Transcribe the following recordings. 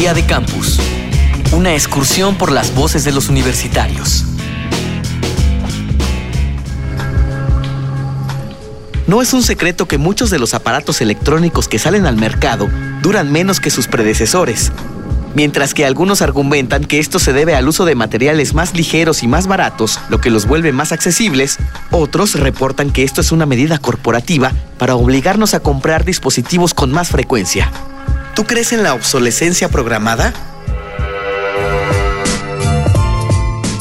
Día de Campus. Una excursión por las voces de los universitarios. No es un secreto que muchos de los aparatos electrónicos que salen al mercado duran menos que sus predecesores, mientras que algunos argumentan que esto se debe al uso de materiales más ligeros y más baratos, lo que los vuelve más accesibles, otros reportan que esto es una medida corporativa para obligarnos a comprar dispositivos con más frecuencia. ¿Tú crees en la obsolescencia programada?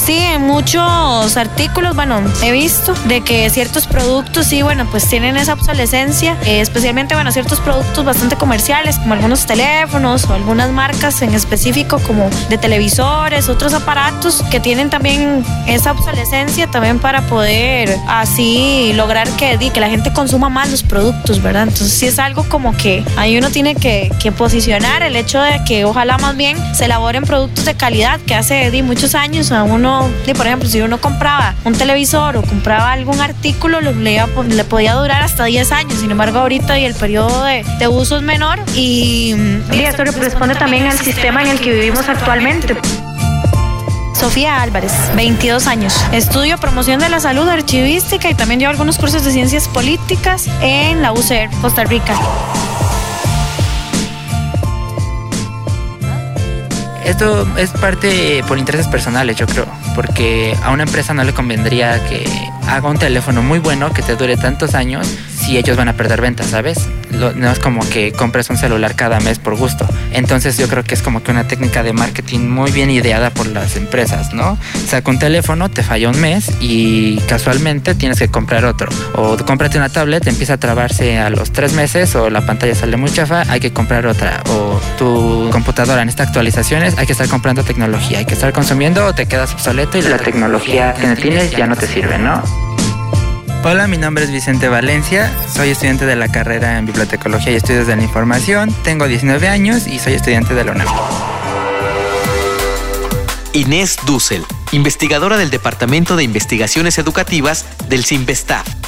Sí, en muchos artículos, bueno, he visto de que ciertos productos, sí, bueno, pues tienen esa obsolescencia, eh, especialmente, bueno, ciertos productos bastante comerciales, como algunos teléfonos o algunas marcas en específico, como de televisores, otros aparatos que tienen también esa obsolescencia también para poder así lograr que, que la gente consuma más los productos, ¿verdad? Entonces, sí es algo como que ahí uno tiene que, que posicionar el hecho de que ojalá más bien se elaboren productos de calidad que hace di, muchos años a uno por ejemplo, si uno compraba un televisor o compraba algún artículo, le, le podía durar hasta 10 años. Sin embargo, ahorita y el periodo de, de uso es menor y, y esto responde también al sistema en el que vivimos actualmente. Sofía Álvarez, 22 años. Estudio promoción de la salud archivística y también llevo algunos cursos de ciencias políticas en la UCR, Costa Rica. Esto es parte por intereses personales, yo creo, porque a una empresa no le convendría que haga un teléfono muy bueno que te dure tantos años si ellos van a perder ventas, ¿sabes? no es como que compres un celular cada mes por gusto. Entonces yo creo que es como que una técnica de marketing muy bien ideada por las empresas, ¿no? Saca un teléfono, te falla un mes y casualmente tienes que comprar otro. O cómprate una tablet, empieza a trabarse a los tres meses o la pantalla sale muy chafa, hay que comprar otra. O tu computadora necesita actualizaciones, hay que estar comprando tecnología, hay que estar consumiendo o te quedas obsoleto y la tecnología que tienes ya no te sirve, ¿no? Hola, mi nombre es Vicente Valencia, soy estudiante de la carrera en Bibliotecología y Estudios de la Información, tengo 19 años y soy estudiante de la UNAM. Inés Dussel, investigadora del Departamento de Investigaciones Educativas del CIMBESTAF.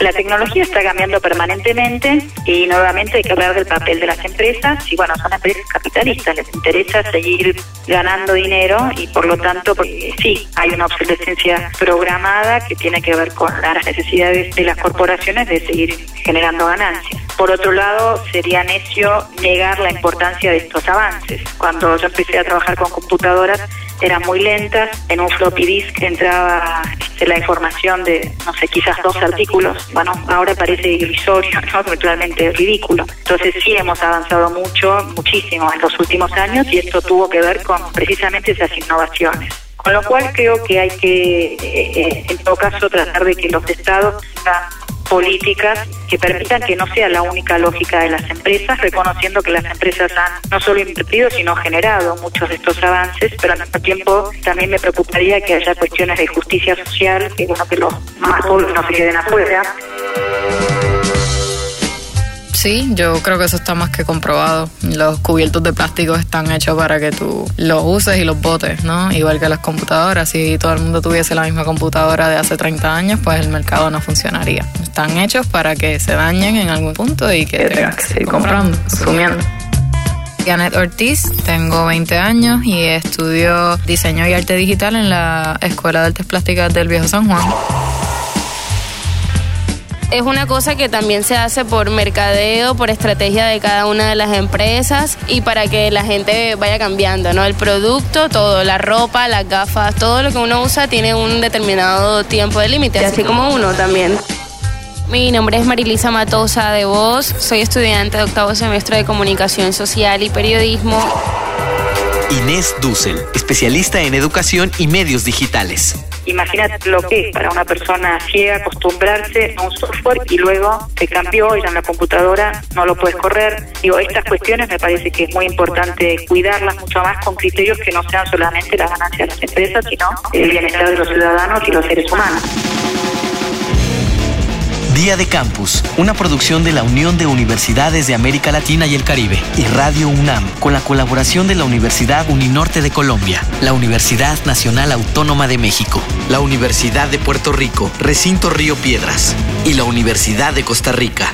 La tecnología está cambiando permanentemente y nuevamente hay que hablar del papel de las empresas. Y bueno, son empresas capitalistas, les interesa seguir ganando dinero y por lo tanto, pues, sí, hay una obsolescencia programada que tiene que ver con las necesidades de las corporaciones de seguir generando ganancias. Por otro lado, sería necio negar la importancia de estos avances. Cuando yo empecé a trabajar con computadoras, eran muy lentas. En un floppy disk entraba este, la información de, no sé, quizás dos artículos. Bueno, ahora parece irrisorio, ¿no? Totalmente ridículo. Entonces sí hemos avanzado mucho, muchísimo en los últimos años y esto tuvo que ver con precisamente esas innovaciones. Con lo cual creo que hay que, eh, eh, en todo caso, tratar de que los estados tengan políticas que permitan que no sea la única lógica de las empresas, reconociendo que las empresas han no solo invertido, sino generado muchos de estos avances, pero al mismo tiempo también me preocuparía que haya cuestiones de justicia social, que bueno, que los más pobres no se queden afuera. Sí, yo creo que eso está más que comprobado. Los cubiertos de plástico están hechos para que tú los uses y los botes, ¿no? Igual que las computadoras. Si todo el mundo tuviese la misma computadora de hace 30 años, pues el mercado no funcionaría. Están hechos para que se dañen en algún punto y que tengas que seguir comprando, consumiendo. Janet Ortiz, tengo 20 años y estudio diseño y arte digital en la Escuela de Artes Plásticas del Viejo San Juan es una cosa que también se hace por mercadeo, por estrategia de cada una de las empresas y para que la gente vaya cambiando, ¿no? El producto, todo, la ropa, las gafas, todo lo que uno usa tiene un determinado tiempo de límite, así como uno también. Mi nombre es Marilisa Matosa de Voz, soy estudiante de octavo semestre de Comunicación Social y Periodismo. Inés Dussel, especialista en educación y medios digitales. Imagínate lo que es para una persona ciega acostumbrarse a un software y luego te cambió y ya en la computadora no lo puedes correr. Digo, estas cuestiones me parece que es muy importante cuidarlas mucho más con criterios que no sean solamente la ganancia de las empresas, sino el bienestar de los ciudadanos y los seres humanos. Día de Campus, una producción de la Unión de Universidades de América Latina y el Caribe y Radio UNAM, con la colaboración de la Universidad Uninorte de Colombia, la Universidad Nacional Autónoma de México, la Universidad de Puerto Rico, Recinto Río Piedras y la Universidad de Costa Rica.